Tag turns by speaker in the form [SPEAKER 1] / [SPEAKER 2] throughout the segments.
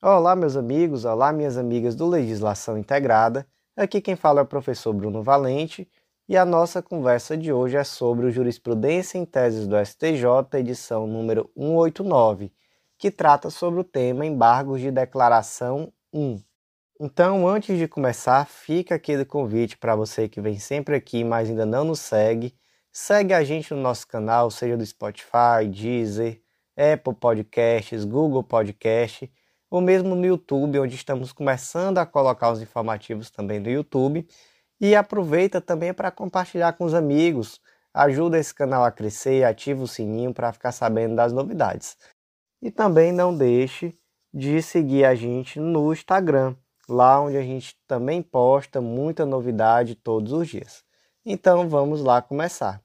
[SPEAKER 1] Olá, meus amigos, olá, minhas amigas do Legislação Integrada. Aqui quem fala é o professor Bruno Valente e a nossa conversa de hoje é sobre o Jurisprudência em Teses do STJ, edição número 189, que trata sobre o tema Embargos de Declaração 1. Então, antes de começar, fica aquele convite para você que vem sempre aqui, mas ainda não nos segue. Segue a gente no nosso canal, seja do Spotify, Deezer, Apple Podcasts, Google Podcasts ou mesmo no YouTube, onde estamos começando a colocar os informativos também no YouTube. E aproveita também para compartilhar com os amigos, ajuda esse canal a crescer, ativa o sininho para ficar sabendo das novidades. E também não deixe de seguir a gente no Instagram, lá onde a gente também posta muita novidade todos os dias. Então vamos lá começar.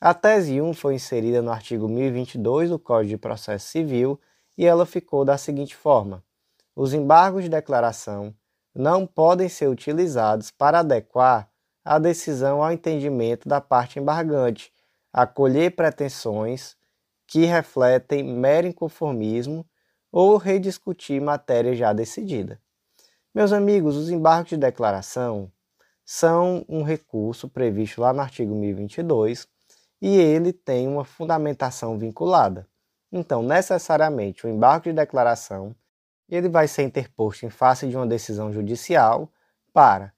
[SPEAKER 1] A tese 1 foi inserida no artigo 1022 do Código de Processo Civil e ela ficou da seguinte forma: os embargos de declaração não podem ser utilizados para adequar a decisão ao entendimento da parte embargante, acolher pretensões que refletem mero inconformismo ou rediscutir matéria já decidida. Meus amigos, os embargos de declaração são um recurso previsto lá no artigo 1022 e ele tem uma fundamentação vinculada. Então, necessariamente, o embargo de declaração ele vai ser interposto em face de uma decisão judicial para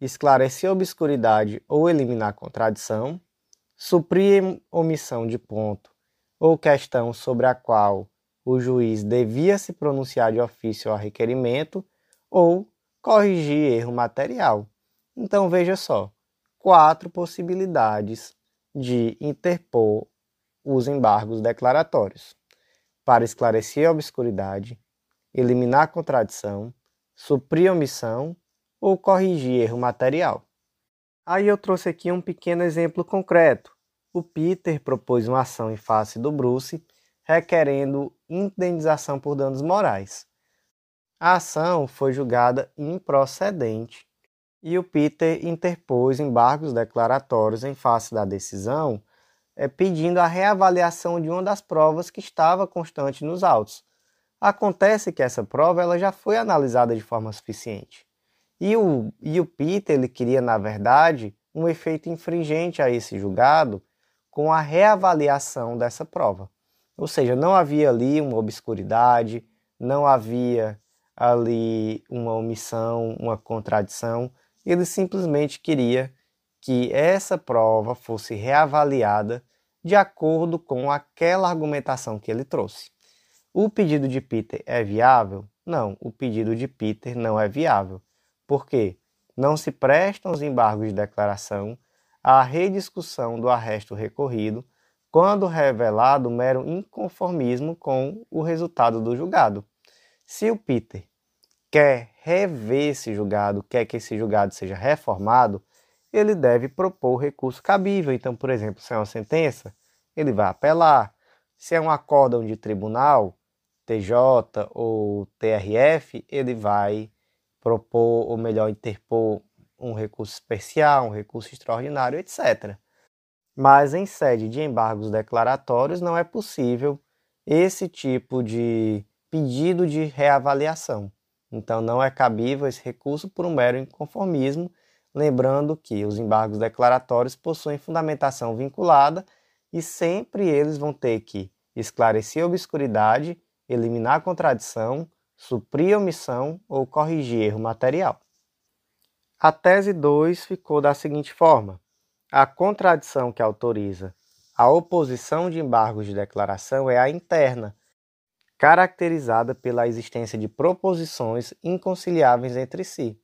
[SPEAKER 1] esclarecer obscuridade ou eliminar contradição, suprir omissão de ponto ou questão sobre a qual o juiz devia se pronunciar de ofício ao requerimento ou corrigir erro material. Então veja só, quatro possibilidades de interpor os embargos declaratórios para esclarecer a obscuridade, eliminar contradição, suprir omissão ou corrigir erro material. Aí eu trouxe aqui um pequeno exemplo concreto. O Peter propôs uma ação em face do Bruce requerendo indenização por danos morais. A ação foi julgada improcedente e o Peter interpôs embargos declaratórios em face da decisão, é, pedindo a reavaliação de uma das provas que estava constante nos autos, Acontece que essa prova ela já foi analisada de forma suficiente. E o, e o Peter ele queria, na verdade, um efeito infringente a esse julgado com a reavaliação dessa prova. Ou seja, não havia ali uma obscuridade, não havia ali uma omissão, uma contradição. Ele simplesmente queria que essa prova fosse reavaliada de acordo com aquela argumentação que ele trouxe. O pedido de Peter é viável? Não, o pedido de Peter não é viável. Por quê? Não se prestam os embargos de declaração à rediscussão do arresto recorrido quando revelado mero inconformismo com o resultado do julgado. Se o Peter quer rever esse julgado, quer que esse julgado seja reformado, ele deve propor recurso cabível. Então, por exemplo, se é uma sentença, ele vai apelar. Se é um acórdão de tribunal, TJ ou TRF, ele vai propor, ou melhor, interpor um recurso especial, um recurso extraordinário, etc. Mas em sede de embargos declaratórios não é possível esse tipo de pedido de reavaliação. Então não é cabível esse recurso por um mero inconformismo, lembrando que os embargos declaratórios possuem fundamentação vinculada e sempre eles vão ter que esclarecer a obscuridade eliminar contradição, suprir omissão ou corrigir erro material. A tese 2 ficou da seguinte forma: a contradição que autoriza a oposição de embargos de declaração é a interna, caracterizada pela existência de proposições inconciliáveis entre si.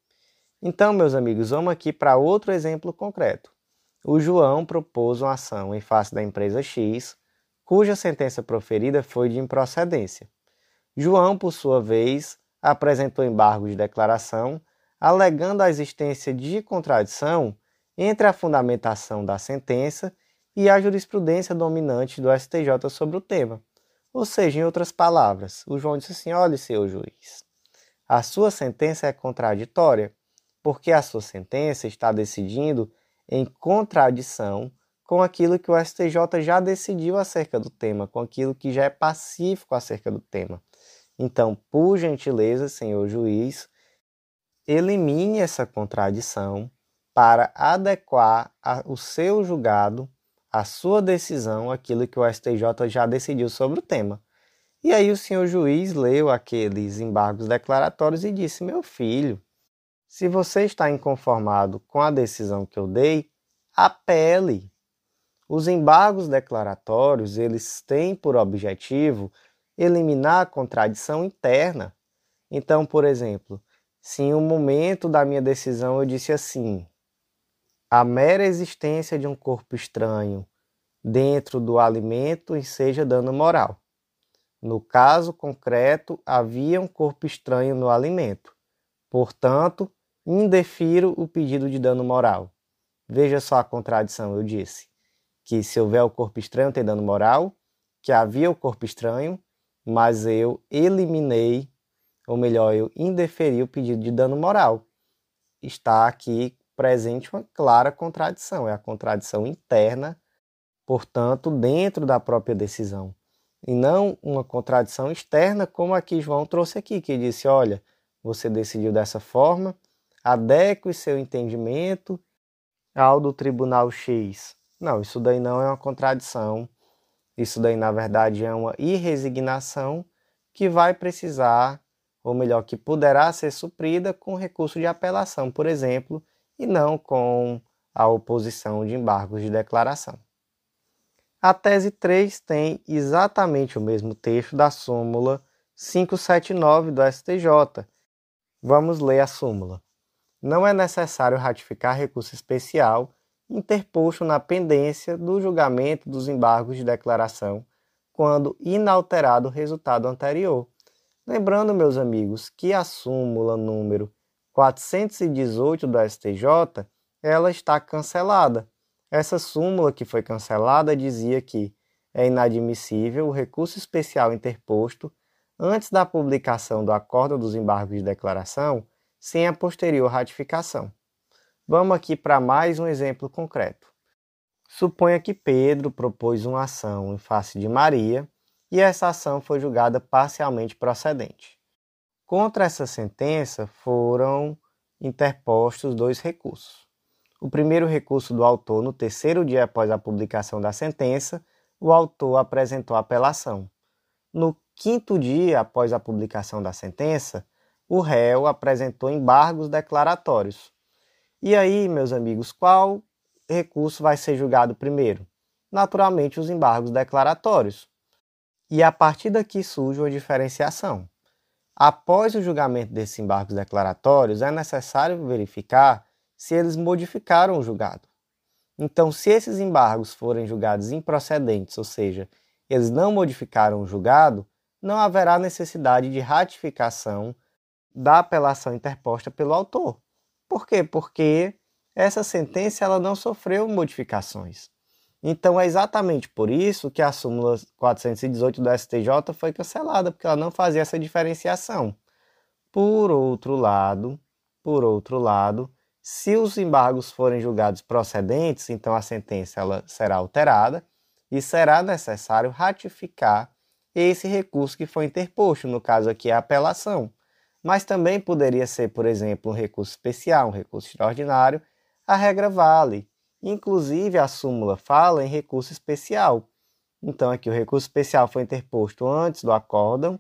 [SPEAKER 1] Então, meus amigos, vamos aqui para outro exemplo concreto. O João propôs uma ação em face da empresa X cuja sentença proferida foi de improcedência. João, por sua vez, apresentou embargo de declaração, alegando a existência de contradição entre a fundamentação da sentença e a jurisprudência dominante do STJ sobre o tema. Ou seja, em outras palavras, o João disse assim: olhe, seu juiz, a sua sentença é contraditória, porque a sua sentença está decidindo em contradição com aquilo que o STJ já decidiu acerca do tema, com aquilo que já é pacífico acerca do tema. Então, por gentileza, senhor juiz, elimine essa contradição para adequar a, o seu julgado, a sua decisão, aquilo que o STJ já decidiu sobre o tema. E aí o senhor juiz leu aqueles embargos declaratórios e disse: Meu filho, se você está inconformado com a decisão que eu dei, apele. Os embargos declaratórios, eles têm por objetivo eliminar a contradição interna. Então, por exemplo, se em um momento da minha decisão eu disse assim: a mera existência de um corpo estranho dentro do alimento enseja dano moral. No caso concreto, havia um corpo estranho no alimento. Portanto, indefiro o pedido de dano moral. Veja só a contradição, eu disse que se houver o corpo estranho tem dano moral, que havia o corpo estranho, mas eu eliminei, ou melhor, eu indeferi o pedido de dano moral. Está aqui presente uma clara contradição, é a contradição interna, portanto, dentro da própria decisão, e não uma contradição externa, como aqui João trouxe aqui, que disse: olha, você decidiu dessa forma, adeque seu entendimento ao do tribunal X. Não, isso daí não é uma contradição. Isso daí, na verdade, é uma irresignação que vai precisar, ou melhor, que poderá ser suprida com recurso de apelação, por exemplo, e não com a oposição de embargos de declaração. A tese 3 tem exatamente o mesmo texto da súmula 579 do STJ. Vamos ler a súmula. Não é necessário ratificar recurso especial interposto na pendência do julgamento dos embargos de declaração quando inalterado o resultado anterior. Lembrando, meus amigos, que a súmula número 418 do STJ, ela está cancelada. Essa súmula que foi cancelada dizia que é inadmissível o recurso especial interposto antes da publicação do acordo dos embargos de declaração sem a posterior ratificação. Vamos aqui para mais um exemplo concreto. Suponha que Pedro propôs uma ação em face de Maria e essa ação foi julgada parcialmente procedente. Contra essa sentença foram interpostos dois recursos. O primeiro recurso do autor, no terceiro dia após a publicação da sentença, o autor apresentou apelação. No quinto dia após a publicação da sentença, o réu apresentou embargos declaratórios. E aí, meus amigos, qual recurso vai ser julgado primeiro? Naturalmente, os embargos declaratórios. E a partir daqui surge uma diferenciação. Após o julgamento desses embargos declaratórios, é necessário verificar se eles modificaram o julgado. Então, se esses embargos forem julgados improcedentes, ou seja, eles não modificaram o julgado, não haverá necessidade de ratificação da apelação interposta pelo autor. Por quê? Porque essa sentença ela não sofreu modificações. Então é exatamente por isso que a súmula 418 do STJ foi cancelada, porque ela não fazia essa diferenciação. Por outro lado, por outro lado, se os embargos forem julgados procedentes, então a sentença ela será alterada e será necessário ratificar esse recurso que foi interposto, no caso aqui a apelação. Mas também poderia ser, por exemplo, um recurso especial, um recurso extraordinário, a regra vale. Inclusive, a súmula fala em recurso especial. Então, aqui o recurso especial foi interposto antes do acórdão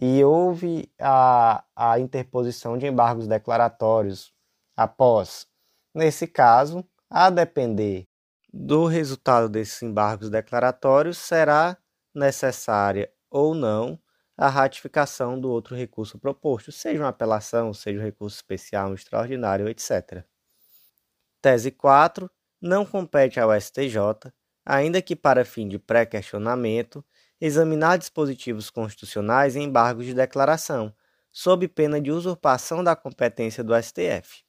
[SPEAKER 1] e houve a, a interposição de embargos declaratórios após. Nesse caso, a depender do resultado desses embargos declaratórios, será necessária ou não a ratificação do outro recurso proposto, seja uma apelação, seja um recurso especial, um extraordinário, etc. Tese 4 não compete ao STJ, ainda que para fim de pré-questionamento, examinar dispositivos constitucionais e embargos de declaração, sob pena de usurpação da competência do STF.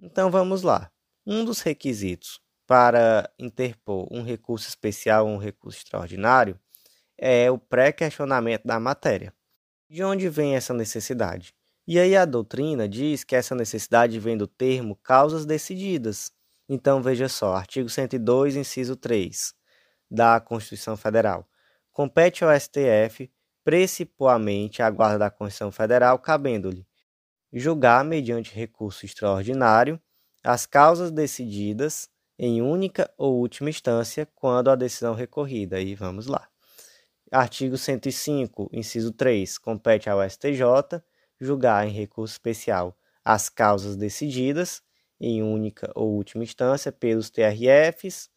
[SPEAKER 1] Então vamos lá. Um dos requisitos para interpor um recurso especial ou um recurso extraordinário é o pré-questionamento da matéria. De onde vem essa necessidade? E aí a doutrina diz que essa necessidade vem do termo causas decididas, então veja só, artigo 102, inciso 3 da Constituição Federal. Compete ao STF precipuamente à guarda da Constituição Federal, cabendo-lhe julgar, mediante recurso extraordinário, as causas decididas em única ou última instância quando a decisão recorrida. Aí vamos lá. Artigo 105, inciso 3, compete ao STJ julgar em recurso especial as causas decididas em única ou última instância pelos TRFs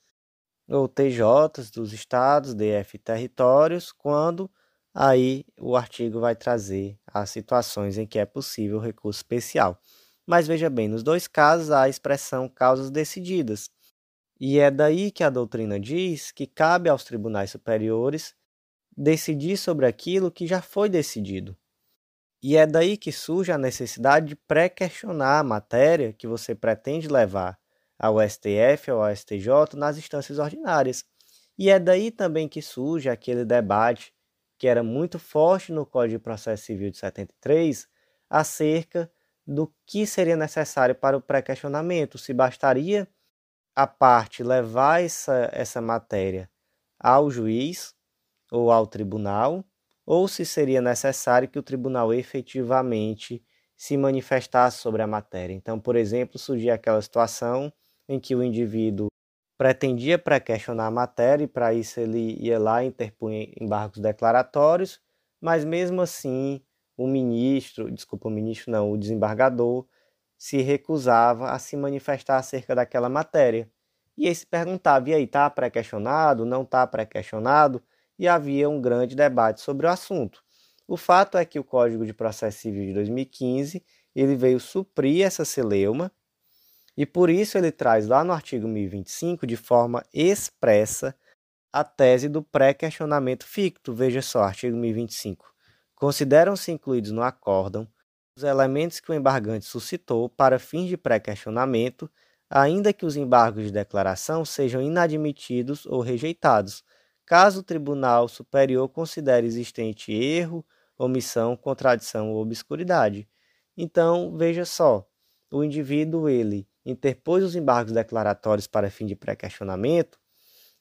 [SPEAKER 1] ou TJs dos estados, DF territórios, quando aí o artigo vai trazer as situações em que é possível recurso especial. Mas veja bem, nos dois casos há a expressão causas decididas. E é daí que a doutrina diz que cabe aos tribunais superiores decidir sobre aquilo que já foi decidido. E é daí que surge a necessidade de pré-questionar a matéria que você pretende levar ao STF ou ao STJ nas instâncias ordinárias. E é daí também que surge aquele debate que era muito forte no Código de Processo Civil de 73 acerca do que seria necessário para o pré-questionamento, se bastaria a parte levar essa, essa matéria ao juiz ou ao tribunal, ou se seria necessário que o tribunal efetivamente se manifestasse sobre a matéria. Então, por exemplo, surgia aquela situação em que o indivíduo pretendia pré-questionar a matéria e para isso ele ia lá interpunha embargos declaratórios, mas mesmo assim o ministro, desculpa, o ministro não, o desembargador se recusava a se manifestar acerca daquela matéria. E aí se perguntava, e aí, está pré-questionado, não está pré-questionado? E havia um grande debate sobre o assunto. O fato é que o Código de Processo Civil de 2015 ele veio suprir essa celeuma e por isso ele traz lá no artigo 1025 de forma expressa a tese do pré-questionamento ficto. Veja só, artigo 1025. Consideram-se incluídos no acórdão os elementos que o embargante suscitou para fins de pré-questionamento, ainda que os embargos de declaração sejam inadmitidos ou rejeitados, caso o Tribunal Superior considere existente erro, omissão, contradição ou obscuridade. Então, veja só, o indivíduo ele interpôs os embargos declaratórios para fim de pré-questionamento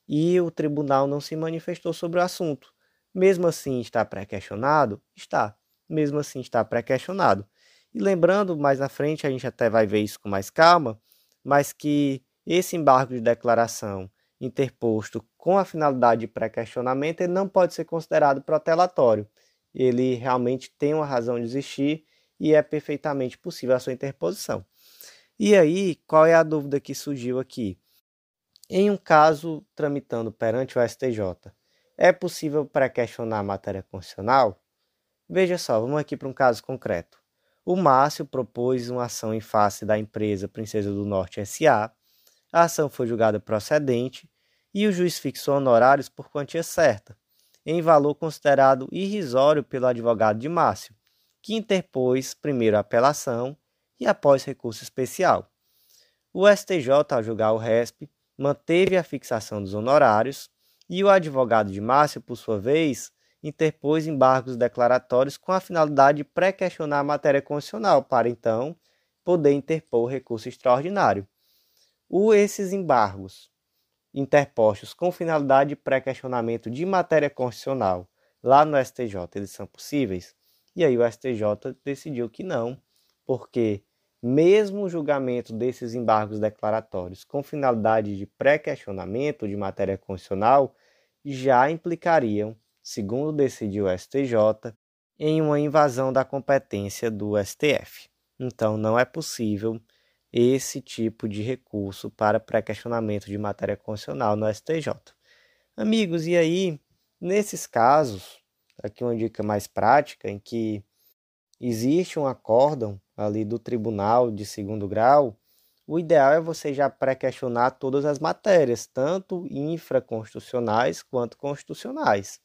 [SPEAKER 1] e o tribunal não se manifestou sobre o assunto. Mesmo assim, está pré-questionado? Está. Mesmo assim, está pré-questionado. E lembrando, mais na frente, a gente até vai ver isso com mais calma, mas que esse embargo de declaração interposto com a finalidade de pré-questionamento, ele não pode ser considerado protelatório. Ele realmente tem uma razão de existir e é perfeitamente possível a sua interposição. E aí, qual é a dúvida que surgiu aqui? Em um caso tramitando perante o STJ, é possível pré-questionar a matéria constitucional? Veja só, vamos aqui para um caso concreto. O Márcio propôs uma ação em face da empresa Princesa do Norte SA. A ação foi julgada procedente e o juiz fixou honorários por quantia certa, em valor considerado irrisório pelo advogado de Márcio, que interpôs primeiro apelação e após recurso especial. O STJ, ao julgar o RESP, manteve a fixação dos honorários e o advogado de Márcio, por sua vez, interpôs embargos declaratórios com a finalidade de pré-questionar a matéria constitucional, para então poder interpor recurso extraordinário. O, esses embargos interpostos com finalidade de pré-questionamento de matéria constitucional lá no STJ, eles são possíveis? E aí o STJ decidiu que não, porque mesmo o julgamento desses embargos declaratórios com finalidade de pré-questionamento de matéria constitucional já implicariam, segundo decidiu o STJ, em uma invasão da competência do STF. Então, não é possível esse tipo de recurso para pré-questionamento de matéria constitucional no STJ. Amigos, e aí, nesses casos, aqui uma dica mais prática, em que existe um acórdão ali do tribunal de segundo grau, o ideal é você já pré-questionar todas as matérias, tanto infraconstitucionais quanto constitucionais.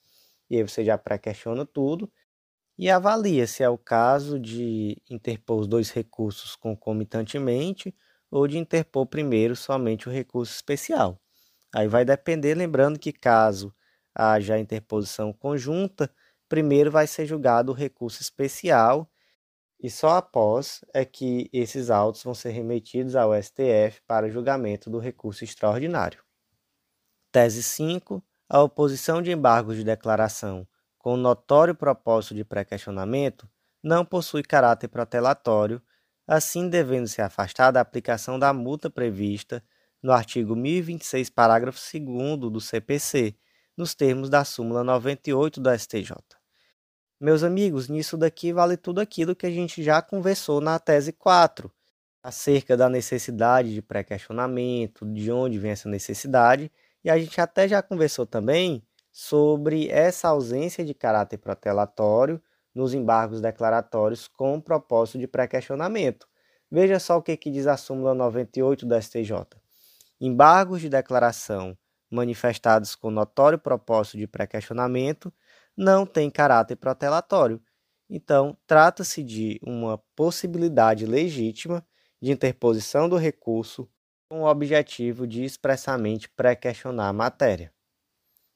[SPEAKER 1] E aí você já pré-questiona tudo e avalia se é o caso de interpor os dois recursos concomitantemente ou de interpor primeiro somente o recurso especial. Aí vai depender, lembrando que caso haja interposição conjunta, primeiro vai ser julgado o recurso especial e só após é que esses autos vão ser remetidos ao STF para julgamento do recurso extraordinário. Tese 5. A oposição de embargos de declaração com notório propósito de pré-questionamento não possui caráter protelatório, assim devendo ser afastada da aplicação da multa prevista no artigo 1026, parágrafo 2 do CPC, nos termos da súmula 98 do STJ. Meus amigos, nisso daqui vale tudo aquilo que a gente já conversou na tese 4, acerca da necessidade de pré-questionamento, de onde vem essa necessidade, e a gente até já conversou também sobre essa ausência de caráter protelatório nos embargos declaratórios com propósito de pré-questionamento. Veja só o que, que diz a súmula 98 do STJ. Embargos de declaração manifestados com notório propósito de pré-questionamento não têm caráter protelatório. Então, trata-se de uma possibilidade legítima de interposição do recurso com o objetivo de expressamente pré-questionar a matéria.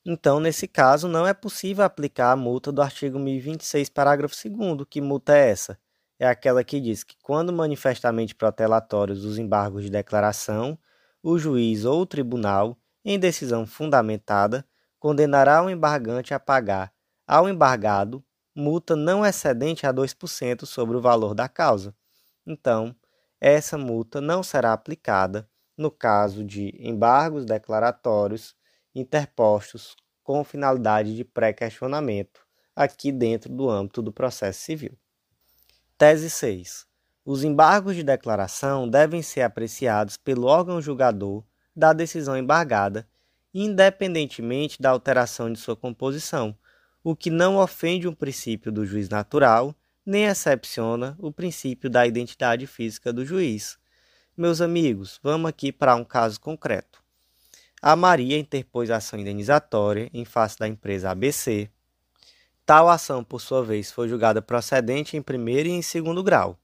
[SPEAKER 1] Então, nesse caso, não é possível aplicar a multa do artigo 1026, parágrafo 2. Que multa é essa? É aquela que diz que, quando manifestamente protelatórios os embargos de declaração, o juiz ou o tribunal, em decisão fundamentada, condenará o embargante a pagar ao embargado multa não excedente a 2% sobre o valor da causa. Então, essa multa não será aplicada no caso de embargos declaratórios interpostos com finalidade de pré-questionamento, aqui dentro do âmbito do processo civil. Tese 6. Os embargos de declaração devem ser apreciados pelo órgão julgador da decisão embargada, independentemente da alteração de sua composição, o que não ofende um princípio do juiz natural, nem excepciona o princípio da identidade física do juiz. Meus amigos, vamos aqui para um caso concreto. A Maria interpôs ação indenizatória em face da empresa ABC. Tal ação, por sua vez, foi julgada procedente em primeiro e em segundo grau.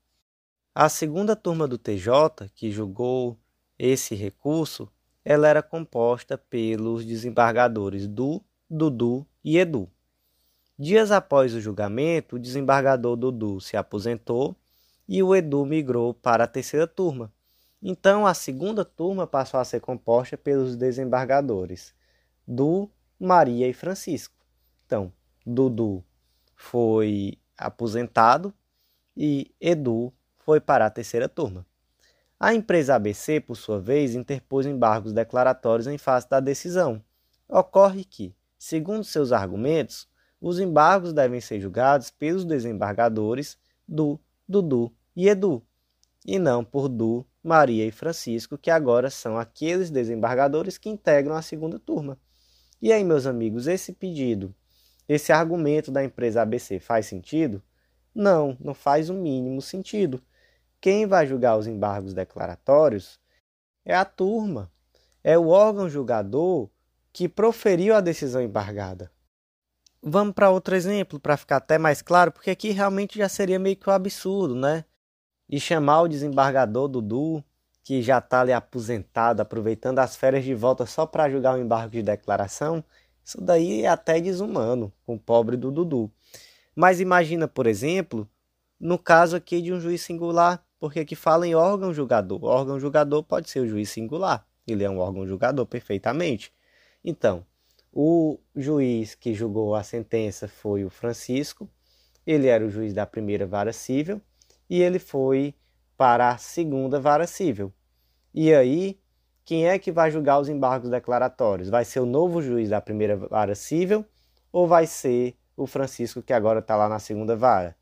[SPEAKER 1] A segunda turma do TJ, que julgou esse recurso, ela era composta pelos desembargadores Du, Dudu e Edu. Dias após o julgamento, o desembargador Dudu se aposentou e o Edu migrou para a terceira turma. Então, a segunda turma passou a ser composta pelos desembargadores Du, Maria e Francisco. Então, Dudu foi aposentado e Edu foi para a terceira turma. A empresa ABC, por sua vez, interpôs embargos declaratórios em face da decisão. Ocorre que, segundo seus argumentos, os embargos devem ser julgados pelos desembargadores Du, Dudu e Edu, e não por Du, Maria e Francisco, que agora são aqueles desembargadores que integram a segunda turma. E aí, meus amigos, esse pedido, esse argumento da empresa ABC faz sentido? Não, não faz o mínimo sentido. Quem vai julgar os embargos declaratórios é a turma, é o órgão julgador que proferiu a decisão embargada. Vamos para outro exemplo, para ficar até mais claro, porque aqui realmente já seria meio que um absurdo, né? E chamar o desembargador Dudu, que já está ali aposentado, aproveitando as férias de volta só para julgar o embargo de declaração, isso daí é até desumano com o pobre do Dudu. Mas imagina, por exemplo, no caso aqui de um juiz singular, porque aqui fala em órgão julgador. O órgão julgador pode ser o juiz singular, ele é um órgão julgador perfeitamente. Então, o juiz que julgou a sentença foi o Francisco, ele era o juiz da primeira vara civil, e ele foi para a segunda vara civil. E aí, quem é que vai julgar os embargos declaratórios? Vai ser o novo juiz da primeira vara civil ou vai ser o Francisco que agora está lá na segunda vara?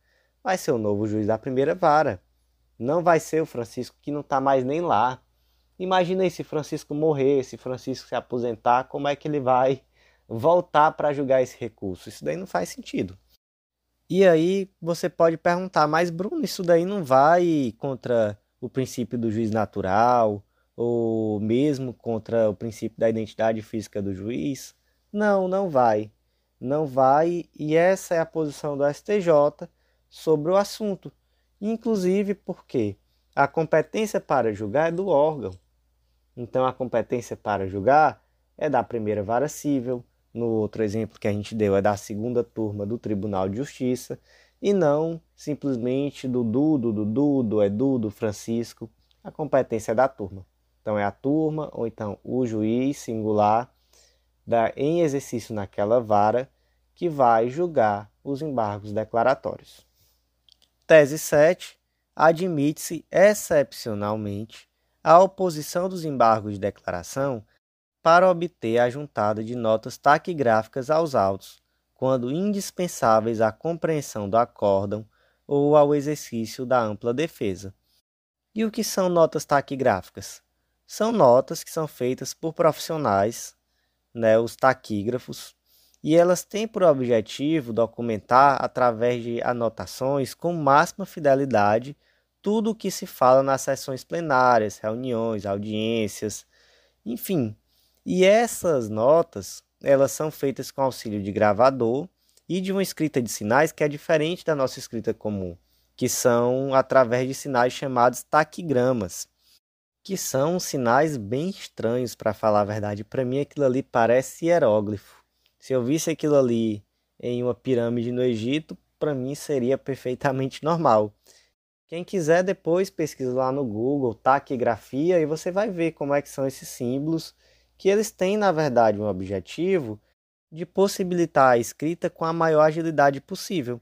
[SPEAKER 1] Vai ser o novo juiz da primeira vara. Não vai ser o Francisco que não está mais nem lá. Imagina aí se Francisco morrer, se Francisco se aposentar, como é que ele vai voltar para julgar esse recurso? Isso daí não faz sentido. E aí você pode perguntar, mas Bruno, isso daí não vai contra o princípio do juiz natural ou mesmo contra o princípio da identidade física do juiz? Não, não vai. Não vai, e essa é a posição do STJ sobre o assunto. Inclusive porque a competência para julgar é do órgão. Então a competência para julgar é da primeira vara civil, no outro exemplo que a gente deu é da segunda turma do Tribunal de Justiça e não simplesmente do Dudu, do Dudu, do Edu, do Francisco. A competência é da turma. Então é a turma ou então o juiz singular da, em exercício naquela vara que vai julgar os embargos declaratórios. Tese 7. Admite-se excepcionalmente a oposição dos embargos de declaração para obter a juntada de notas taquigráficas aos autos, quando indispensáveis à compreensão do acórdão ou ao exercício da ampla defesa. E o que são notas taquigráficas? São notas que são feitas por profissionais, né, os taquígrafos, e elas têm por objetivo documentar através de anotações com máxima fidelidade tudo o que se fala nas sessões plenárias, reuniões, audiências, enfim. E essas notas, elas são feitas com auxílio de gravador e de uma escrita de sinais que é diferente da nossa escrita comum, que são através de sinais chamados taquigramas, que são sinais bem estranhos para falar a verdade. Para mim aquilo ali parece hieróglifo. Se eu visse aquilo ali em uma pirâmide no Egito, para mim seria perfeitamente normal. Quem quiser depois pesquisa lá no Google taquigrafia e você vai ver como é que são esses símbolos, que eles têm na verdade um objetivo de possibilitar a escrita com a maior agilidade possível.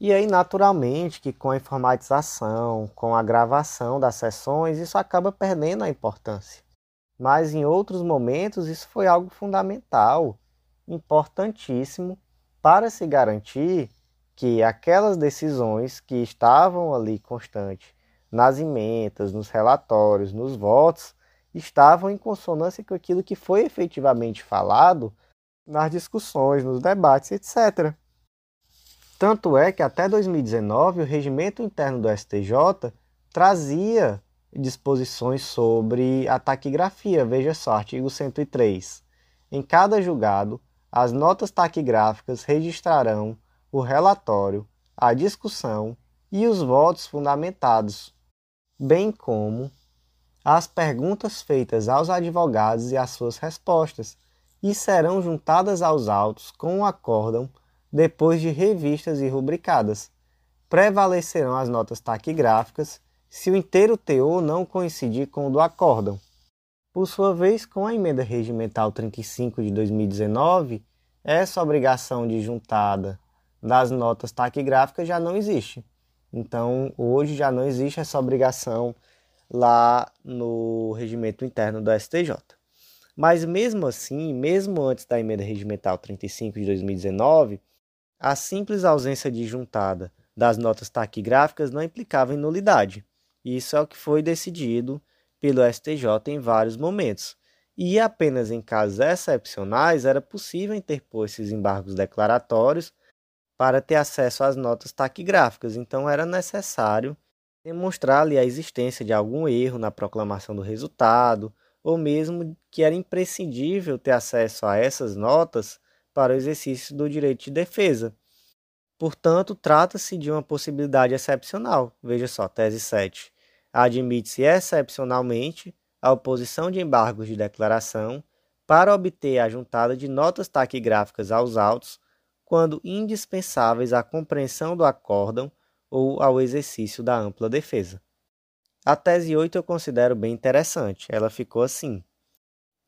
[SPEAKER 1] E aí, naturalmente, que com a informatização, com a gravação das sessões, isso acaba perdendo a importância. Mas em outros momentos, isso foi algo fundamental importantíssimo para se garantir que aquelas decisões que estavam ali constantes nas emendas, nos relatórios, nos votos, estavam em consonância com aquilo que foi efetivamente falado nas discussões, nos debates, etc. Tanto é que até 2019 o regimento interno do STJ trazia disposições sobre a taquigrafia. Veja só, artigo 103. Em cada julgado, as notas taquigráficas registrarão o relatório, a discussão e os votos fundamentados, bem como as perguntas feitas aos advogados e as suas respostas, e serão juntadas aos autos com o acórdão depois de revistas e rubricadas. Prevalecerão as notas taquigráficas se o inteiro teor não coincidir com o do acórdão. Por sua vez, com a emenda regimental 35 de 2019, essa obrigação de juntada das notas taquigráficas já não existe. Então, hoje já não existe essa obrigação lá no regimento interno do STJ. Mas mesmo assim, mesmo antes da emenda regimental 35 de 2019, a simples ausência de juntada das notas taquigráficas não implicava em nulidade. Isso é o que foi decidido pelo STJ em vários momentos. E apenas em casos excepcionais era possível interpor esses embargos declaratórios para ter acesso às notas taquigráficas. Então era necessário demonstrar ali a existência de algum erro na proclamação do resultado, ou mesmo que era imprescindível ter acesso a essas notas para o exercício do direito de defesa. Portanto, trata-se de uma possibilidade excepcional. Veja só, tese 7 admite-se excepcionalmente a oposição de embargos de declaração para obter a juntada de notas taquigráficas aos autos quando indispensáveis à compreensão do acórdão ou ao exercício da ampla defesa. A tese 8 eu considero bem interessante. Ela ficou assim: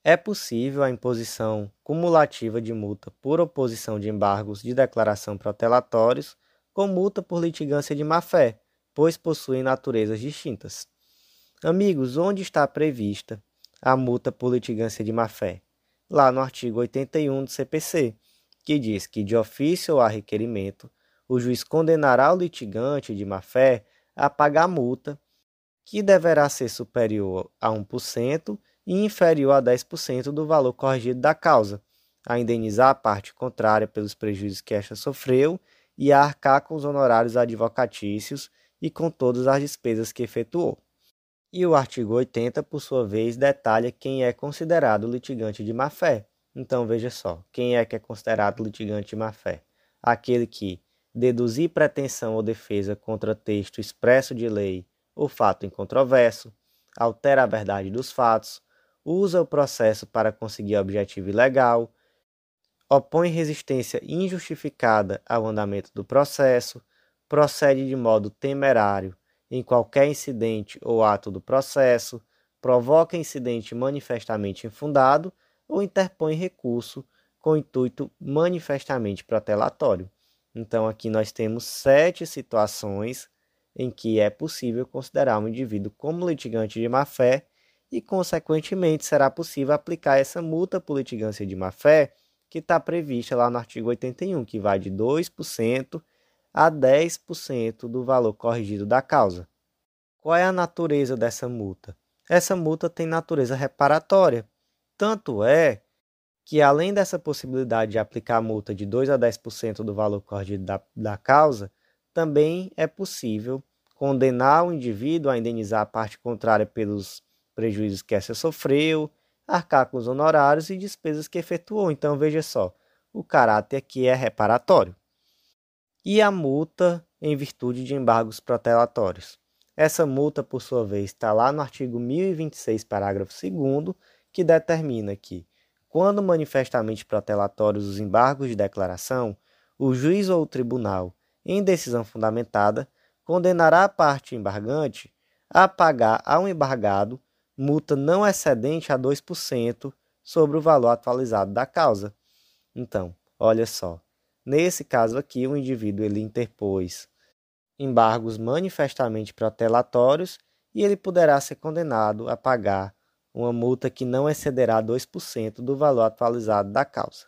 [SPEAKER 1] É possível a imposição cumulativa de multa por oposição de embargos de declaração protelatórios com multa por litigância de má-fé, pois possuem naturezas distintas. Amigos, onde está prevista a multa por litigância de má-fé? Lá no artigo 81 do CPC, que diz que, de ofício ou a requerimento, o juiz condenará o litigante de má-fé a pagar multa, que deverá ser superior a 1% e inferior a 10% do valor corrigido da causa, a indenizar a parte contrária pelos prejuízos que esta sofreu e a arcar com os honorários advocatícios e com todas as despesas que efetuou. E o artigo 80, por sua vez, detalha quem é considerado litigante de má-fé. Então veja só, quem é que é considerado litigante de má-fé? Aquele que deduzir pretensão ou defesa contra texto expresso de lei ou fato incontroverso, altera a verdade dos fatos, usa o processo para conseguir objetivo ilegal, opõe resistência injustificada ao andamento do processo, procede de modo temerário em qualquer incidente ou ato do processo, provoca incidente manifestamente infundado ou interpõe recurso com intuito manifestamente protelatório. Então, aqui nós temos sete situações em que é possível considerar um indivíduo como litigante de má-fé e, consequentemente, será possível aplicar essa multa por litigância de má-fé que está prevista lá no artigo 81, que vai de 2% a 10% do valor corrigido da causa. Qual é a natureza dessa multa? Essa multa tem natureza reparatória. Tanto é que, além dessa possibilidade de aplicar multa de 2 a 10% do valor corrigido da, da causa, também é possível condenar o indivíduo a indenizar a parte contrária pelos prejuízos que essa sofreu, arcar com os honorários e despesas que efetuou. Então, veja só, o caráter aqui é reparatório. E a multa em virtude de embargos protelatórios. Essa multa, por sua vez, está lá no artigo 1026, parágrafo 2, que determina que, quando manifestamente protelatórios os embargos de declaração, o juiz ou o tribunal em decisão fundamentada, condenará a parte embargante a pagar ao embargado multa não excedente a 2% sobre o valor atualizado da causa. Então, olha só, nesse caso aqui o indivíduo ele interpôs embargos manifestamente protelatórios e ele poderá ser condenado a pagar uma multa que não excederá 2% do valor atualizado da causa.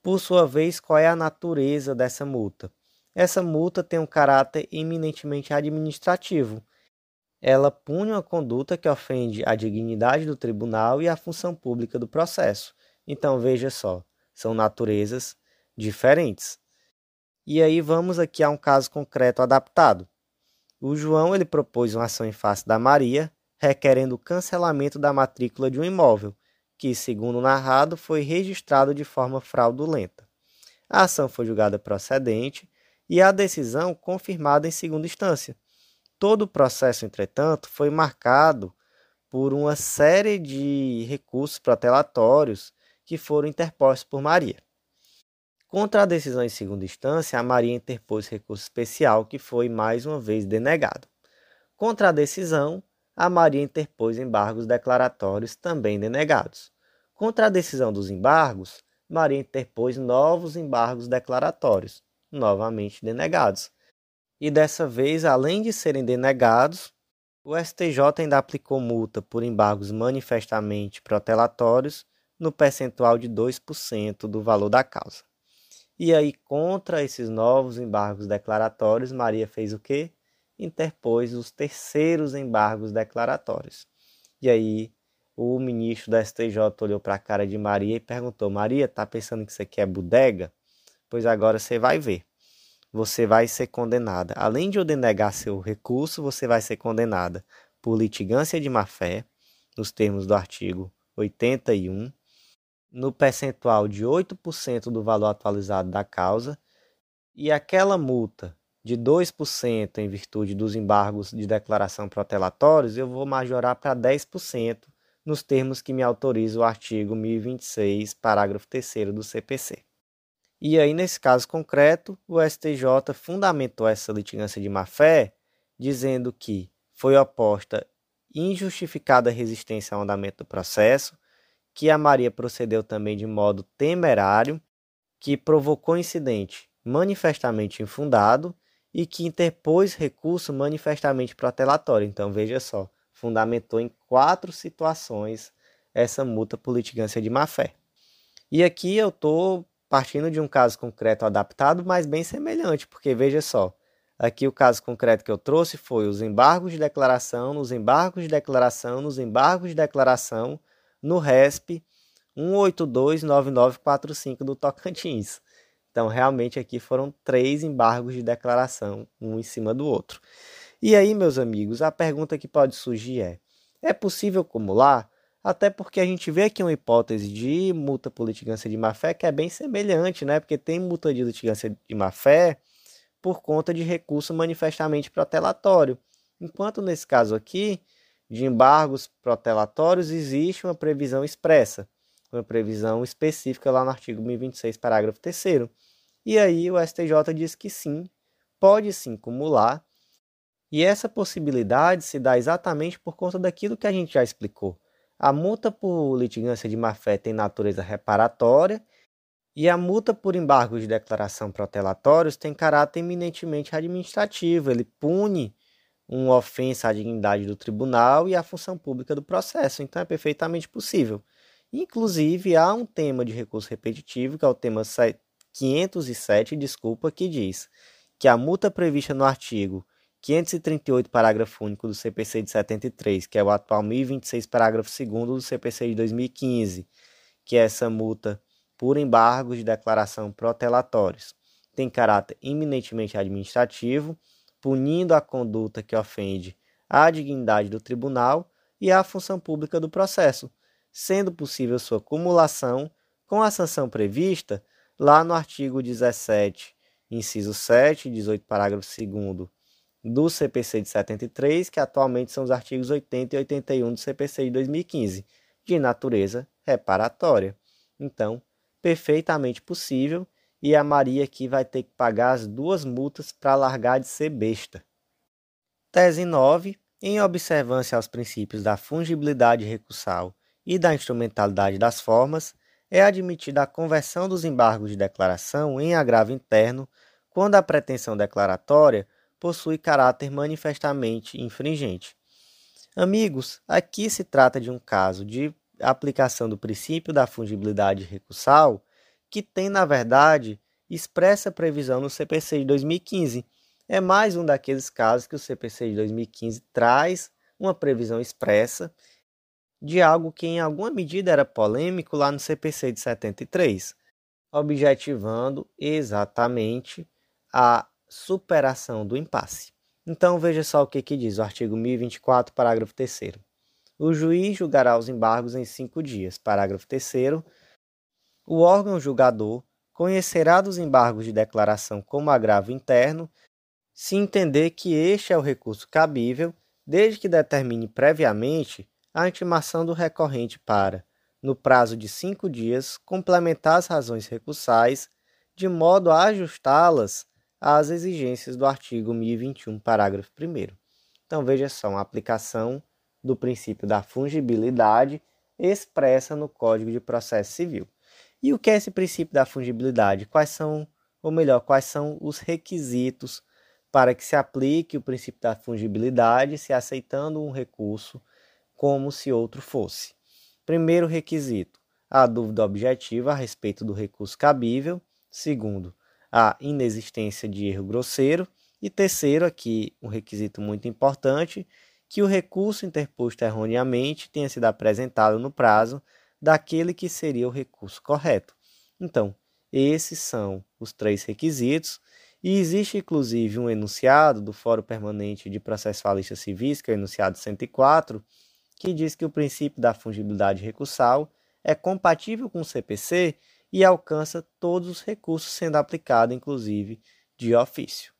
[SPEAKER 1] Por sua vez, qual é a natureza dessa multa? Essa multa tem um caráter eminentemente administrativo. Ela pune uma conduta que ofende a dignidade do tribunal e a função pública do processo. Então veja só, são naturezas diferentes. E aí vamos aqui a um caso concreto adaptado. O João ele propôs uma ação em face da Maria, requerendo o cancelamento da matrícula de um imóvel, que, segundo o narrado, foi registrado de forma fraudulenta. A ação foi julgada procedente e a decisão confirmada em segunda instância. Todo o processo, entretanto, foi marcado por uma série de recursos protelatórios que foram interpostos por Maria. Contra a decisão em segunda instância, a Maria interpôs recurso especial que foi mais uma vez denegado. Contra a decisão, a Maria interpôs embargos declaratórios também denegados. Contra a decisão dos embargos, Maria interpôs novos embargos declaratórios, novamente denegados. E dessa vez, além de serem denegados, o STJ ainda aplicou multa por embargos manifestamente protelatórios no percentual de 2% do valor da causa. E aí, contra esses novos embargos declaratórios, Maria fez o quê? Interpôs os terceiros embargos declaratórios. E aí, o ministro da STJ olhou para a cara de Maria e perguntou: Maria, tá pensando que isso aqui é bodega? pois agora você vai ver. Você vai ser condenada. Além de eu denegar seu recurso, você vai ser condenada por litigância de má-fé, nos termos do artigo 81, no percentual de 8% do valor atualizado da causa, e aquela multa de 2% em virtude dos embargos de declaração protelatórios, eu vou majorar para 10% nos termos que me autoriza o artigo 1026, parágrafo 3 do CPC. E aí, nesse caso concreto, o STJ fundamentou essa litigância de má-fé, dizendo que foi oposta injustificada resistência ao andamento do processo, que a Maria procedeu também de modo temerário, que provocou incidente manifestamente infundado e que interpôs recurso manifestamente protelatório. Então, veja só, fundamentou em quatro situações essa multa por litigância de má-fé. E aqui eu estou partindo de um caso concreto adaptado, mas bem semelhante, porque veja só, aqui o caso concreto que eu trouxe foi os embargos de declaração, nos embargos de declaração, nos embargos de declaração, no RESP 1829945 do Tocantins. Então, realmente aqui foram três embargos de declaração, um em cima do outro. E aí, meus amigos, a pergunta que pode surgir é: é possível acumular? Até porque a gente vê aqui uma hipótese de multa por litigância de má-fé que é bem semelhante, né? Porque tem multa de litigância de má-fé por conta de recurso manifestamente protelatório. Enquanto nesse caso aqui, de embargos protelatórios, existe uma previsão expressa, uma previsão específica lá no artigo 1026, parágrafo 3. E aí o STJ diz que sim, pode sim acumular. E essa possibilidade se dá exatamente por conta daquilo que a gente já explicou a multa por litigância de má-fé tem natureza reparatória E a multa por embargo de declaração protelatórios tem caráter eminentemente administrativo, ele pune uma ofensa à dignidade do tribunal e à função pública do processo, então é perfeitamente possível. Inclusive, há um tema de recurso repetitivo, que é o tema 507, desculpa, que diz que a multa prevista no artigo 538, parágrafo único do CPC de 73, que é o atual 1026, parágrafo 2 do CPC de 2015, que é essa multa por embargos de declaração protelatórios, tem caráter eminentemente administrativo, punindo a conduta que ofende à dignidade do tribunal e à função pública do processo, sendo possível sua cumulação com a sanção prevista lá no artigo 17, inciso 7, 18, parágrafo 2 do CPC de 73, que atualmente são os artigos 80 e 81 do CPC de 2015, de natureza reparatória. Então, perfeitamente possível, e a Maria aqui vai ter que pagar as duas multas para largar de ser besta. Tese 9. Em observância aos princípios da fungibilidade recursal e da instrumentalidade das formas, é admitida a conversão dos embargos de declaração em agravo interno quando a pretensão declaratória possui caráter manifestamente infringente. Amigos, aqui se trata de um caso de aplicação do princípio da fungibilidade recursal que tem, na verdade, expressa previsão no CPC de 2015. É mais um daqueles casos que o CPC de 2015 traz uma previsão expressa de algo que em alguma medida era polêmico lá no CPC de 73, objetivando exatamente a superação do impasse. Então veja só o que, que diz o artigo 1024, parágrafo 3 O juiz julgará os embargos em cinco dias. Parágrafo 3 O órgão julgador conhecerá dos embargos de declaração como agravo interno se entender que este é o recurso cabível, desde que determine previamente a intimação do recorrente para, no prazo de cinco dias, complementar as razões recursais, de modo a ajustá-las às exigências do artigo 1021, parágrafo 1. Então, veja só, a aplicação do princípio da fungibilidade expressa no Código de Processo Civil. E o que é esse princípio da fungibilidade? Quais são, ou melhor, quais são os requisitos para que se aplique o princípio da fungibilidade se aceitando um recurso como se outro fosse. Primeiro requisito: a dúvida objetiva a respeito do recurso cabível. Segundo, a inexistência de erro grosseiro. E terceiro, aqui um requisito muito importante, que o recurso interposto erroneamente tenha sido apresentado no prazo daquele que seria o recurso correto. Então, esses são os três requisitos, e existe inclusive um enunciado do Fórum Permanente de Processualistas Civis, que é o enunciado 104, que diz que o princípio da fungibilidade recursal é compatível com o CPC e alcança todos os recursos sendo aplicado, inclusive, de ofício.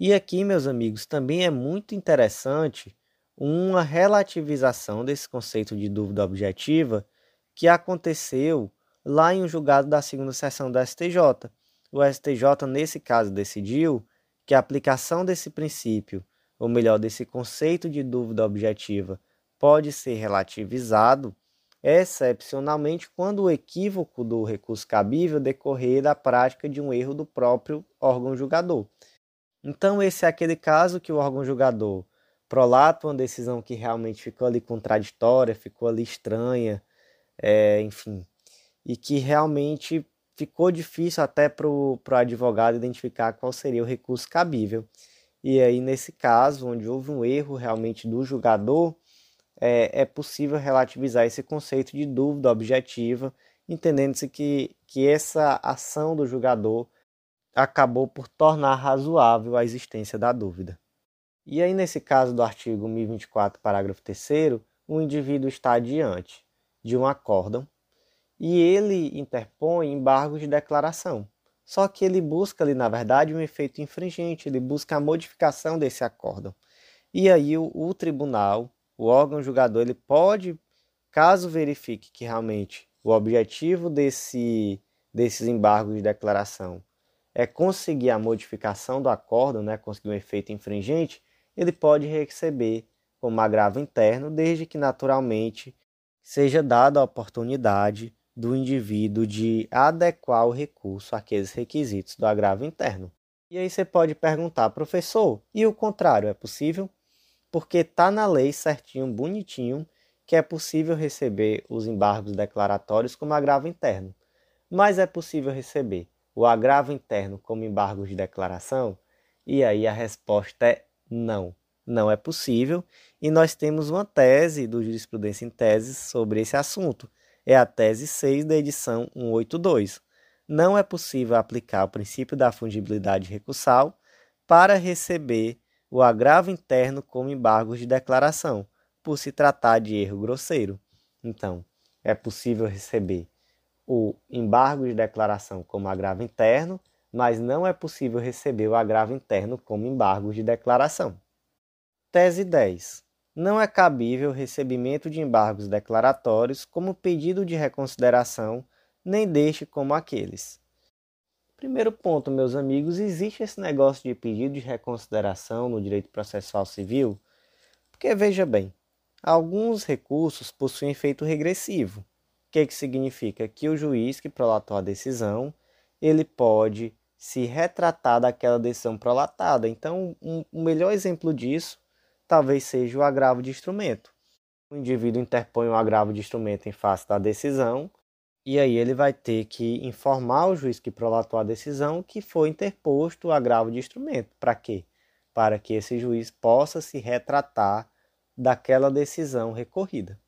[SPEAKER 1] E aqui, meus amigos, também é muito interessante uma relativização desse conceito de dúvida objetiva que aconteceu lá em um julgado da segunda sessão do STJ. O STJ, nesse caso, decidiu que a aplicação desse princípio, ou melhor, desse conceito de dúvida objetiva, pode ser relativizado excepcionalmente quando o equívoco do recurso cabível decorrer da prática de um erro do próprio órgão julgador. Então, esse é aquele caso que o órgão julgador prolata uma decisão que realmente ficou ali contraditória, ficou ali estranha, é, enfim, e que realmente ficou difícil até para o advogado identificar qual seria o recurso cabível. E aí, nesse caso, onde houve um erro realmente do julgador, é, é possível relativizar esse conceito de dúvida objetiva, entendendo-se que, que essa ação do julgador acabou por tornar razoável a existência da dúvida. E aí, nesse caso do artigo 1024, parágrafo 3, o indivíduo está diante de um acórdão e ele interpõe embargos de declaração. Só que ele busca ali, na verdade, um efeito infringente, ele busca a modificação desse acórdão. E aí o, o tribunal o órgão julgador ele pode, caso verifique que realmente o objetivo desse, desses embargos de declaração é conseguir a modificação do acordo, né, conseguir um efeito infringente, ele pode receber como agravo interno, desde que naturalmente seja dada a oportunidade do indivíduo de adequar o recurso àqueles requisitos do agravo interno. E aí você pode perguntar, professor, e o contrário é possível? Porque está na lei certinho, bonitinho, que é possível receber os embargos declaratórios como agravo interno. Mas é possível receber o agravo interno como embargo de declaração? E aí a resposta é não. Não é possível. E nós temos uma tese do Jurisprudência em Teses sobre esse assunto, é a tese 6 da edição 182. Não é possível aplicar o princípio da fungibilidade recursal para receber o agravo interno como embargo de declaração, por se tratar de erro grosseiro. Então, é possível receber o embargo de declaração como agravo interno, mas não é possível receber o agravo interno como embargo de declaração. Tese 10 não é cabível recebimento de embargos declaratórios como pedido de reconsideração, nem deste como aqueles. Primeiro ponto, meus amigos, existe esse negócio de pedido de reconsideração no direito processual civil? Porque veja bem, alguns recursos possuem efeito regressivo. O que, que significa? Que o juiz que prolatou a decisão, ele pode se retratar daquela decisão prolatada. Então, um, um melhor exemplo disso talvez seja o agravo de instrumento. O indivíduo interpõe um agravo de instrumento em face da decisão, e aí ele vai ter que informar o juiz que prolatou a decisão que foi interposto o agravo de instrumento. Para quê? Para que esse juiz possa se retratar daquela decisão recorrida.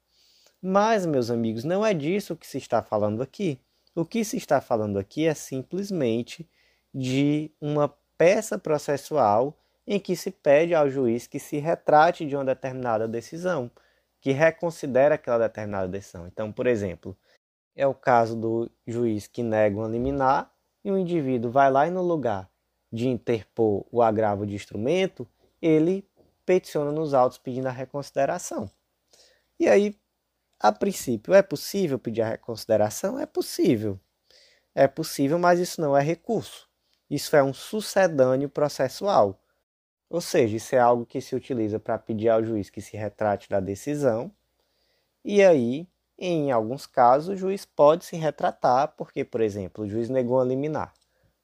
[SPEAKER 1] Mas, meus amigos, não é disso que se está falando aqui. O que se está falando aqui é simplesmente de uma peça processual em que se pede ao juiz que se retrate de uma determinada decisão, que reconsidere aquela determinada decisão. Então, por exemplo, é o caso do juiz que nega uma liminar e o indivíduo vai lá e no lugar de interpor o agravo de instrumento, ele peticiona nos autos pedindo a reconsideração. E aí, a princípio, é possível pedir a reconsideração? É possível. É possível, mas isso não é recurso. Isso é um sucedâneo processual. Ou seja, isso é algo que se utiliza para pedir ao juiz que se retrate da decisão. E aí, em alguns casos, o juiz pode se retratar, porque, por exemplo, o juiz negou a liminar.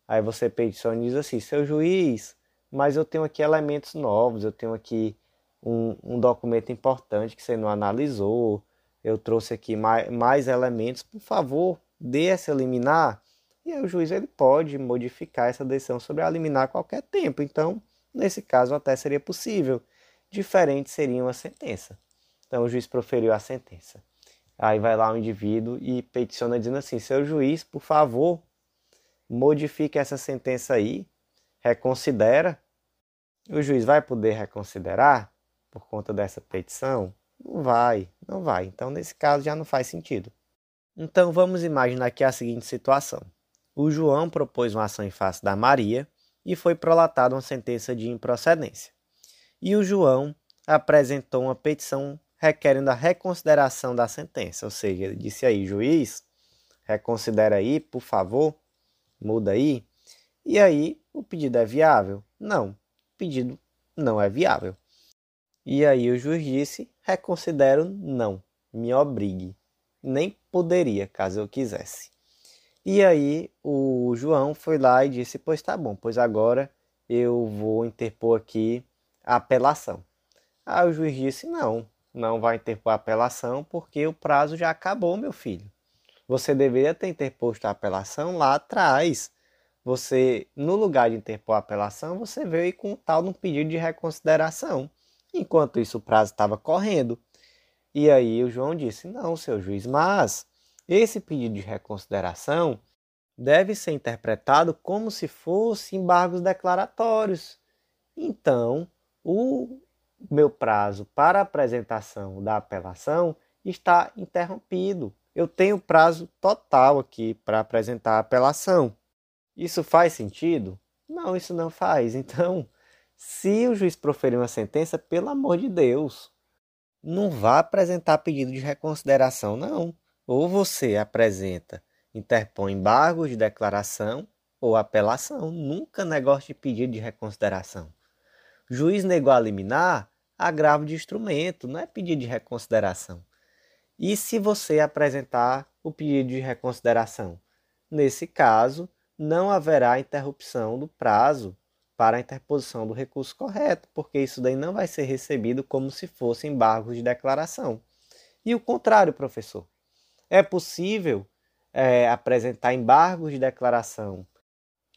[SPEAKER 1] Aí você peticiona e diz assim: seu juiz, mas eu tenho aqui elementos novos, eu tenho aqui um, um documento importante que você não analisou, eu trouxe aqui mais, mais elementos, por favor, dê essa liminar. E aí o juiz ele pode modificar essa decisão sobre a liminar a qualquer tempo. Então, Nesse caso, até seria possível. Diferente seria uma sentença. Então, o juiz proferiu a sentença. Aí vai lá o indivíduo e peticiona dizendo assim: seu juiz, por favor, modifique essa sentença aí, reconsidera. O juiz vai poder reconsiderar por conta dessa petição? Não vai, não vai. Então, nesse caso, já não faz sentido. Então, vamos imaginar aqui a seguinte situação: o João propôs uma ação em face da Maria e foi prolatada uma sentença de improcedência. E o João apresentou uma petição requerendo a reconsideração da sentença, ou seja, ele disse aí, juiz, reconsidera aí, por favor, muda aí. E aí, o pedido é viável? Não, o pedido não é viável. E aí o juiz disse, reconsidero não, me obrigue. Nem poderia, caso eu quisesse. E aí o João foi lá e disse: Pois tá bom, pois agora eu vou interpor aqui a apelação. Aí o juiz disse: Não, não vai interpor apelação porque o prazo já acabou, meu filho. Você deveria ter interposto a apelação lá atrás. Você, no lugar de interpor a apelação, você veio com um tal no pedido de reconsideração. Enquanto isso, o prazo estava correndo. E aí o João disse: Não, seu juiz, mas esse pedido de reconsideração deve ser interpretado como se fosse embargos declaratórios. Então, o meu prazo para apresentação da apelação está interrompido. Eu tenho prazo total aqui para apresentar a apelação. Isso faz sentido? Não, isso não faz. Então, se o juiz proferir uma sentença, pelo amor de Deus, não vá apresentar pedido de reconsideração, não. Ou você apresenta, interpõe embargos de declaração ou apelação, nunca negócio de pedido de reconsideração. Juiz negou a liminar, agravo de instrumento, não é pedido de reconsideração. E se você apresentar o pedido de reconsideração? Nesse caso, não haverá interrupção do prazo para a interposição do recurso correto, porque isso daí não vai ser recebido como se fosse embargo de declaração. E o contrário, professor. É possível é, apresentar embargos de declaração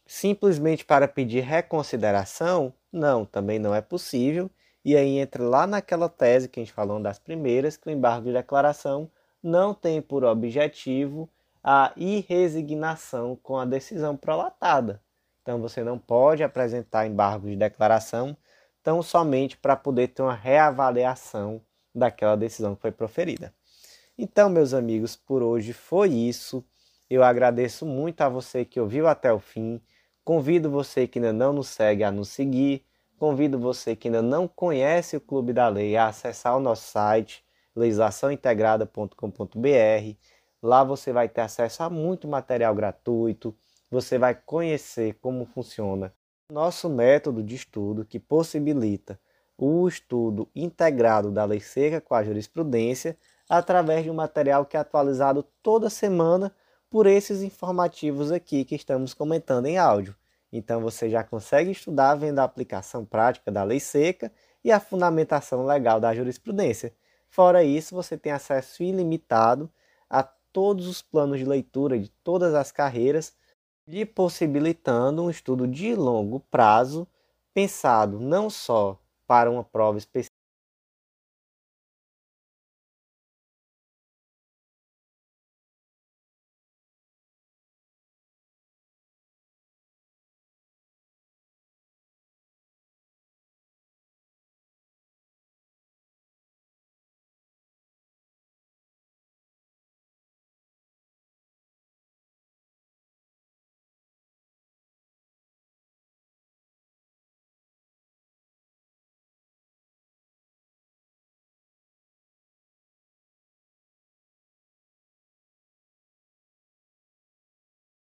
[SPEAKER 1] simplesmente para pedir reconsideração? Não, também não é possível. E aí entra lá naquela tese que a gente falou das primeiras, que o embargo de declaração não tem por objetivo a irresignação com a decisão prolatada. Então você não pode apresentar embargo de declaração tão somente para poder ter uma reavaliação daquela decisão que foi proferida. Então, meus amigos, por hoje foi isso. Eu agradeço muito a você que ouviu até o fim. Convido você que ainda não nos segue a nos seguir. Convido você que ainda não conhece o Clube da Lei a acessar o nosso site legislaçãointegrada.com.br. Lá você vai ter acesso a muito material gratuito, você vai conhecer como funciona nosso método de estudo que possibilita o estudo integrado da lei seca com a jurisprudência através de um material que é atualizado toda semana por esses informativos aqui que estamos comentando em áudio. Então você já consegue estudar vendo a aplicação prática da lei seca e a fundamentação legal da jurisprudência. Fora isso, você tem acesso ilimitado a todos os planos de leitura de todas as carreiras, lhe possibilitando um estudo de longo prazo, pensado não só para uma prova específica,